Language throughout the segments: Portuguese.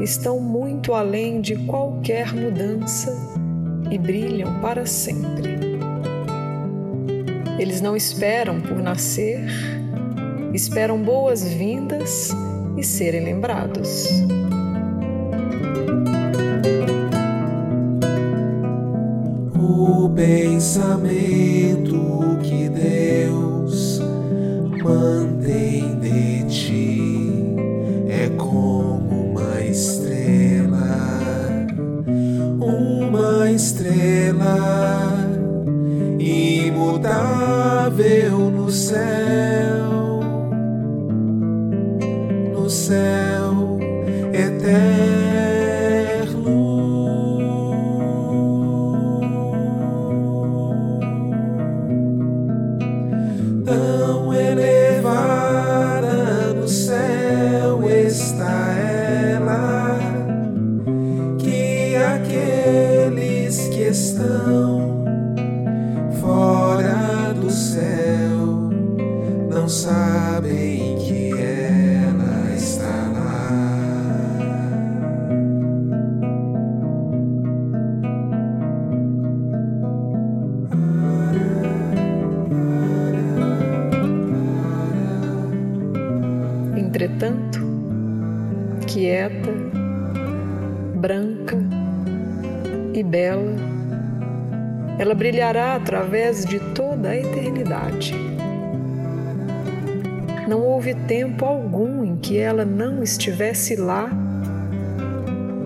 estão muito além de qualquer mudança e brilham para sempre. Eles não esperam por nascer, esperam boas-vindas e serem lembrados. O pensamento no céu, no céu eterno. Tão elevada no céu está ela, que aqueles que estão não sabem que ela está lá. Entretanto, quieta, branca e bela, ela brilhará através de toda a eternidade. Não houve tempo algum em que ela não estivesse lá,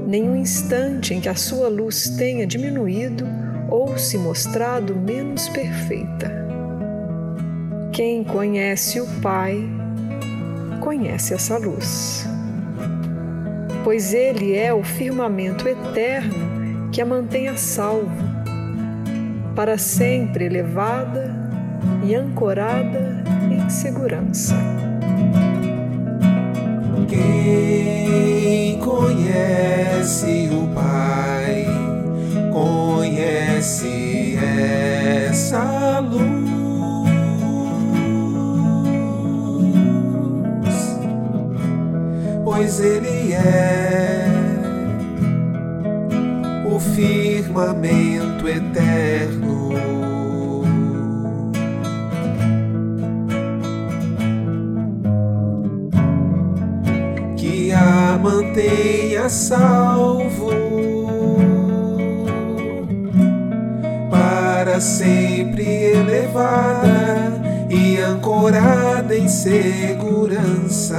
nenhum instante em que a sua luz tenha diminuído ou se mostrado menos perfeita. Quem conhece o Pai, conhece essa luz, pois Ele é o firmamento eterno que a mantém a salvo, para sempre elevada e ancorada segurança. Quem conhece o Pai, conhece essa luz, pois Ele é o firmamento eterno. Mantenha salvo para sempre elevada e ancorada em segurança.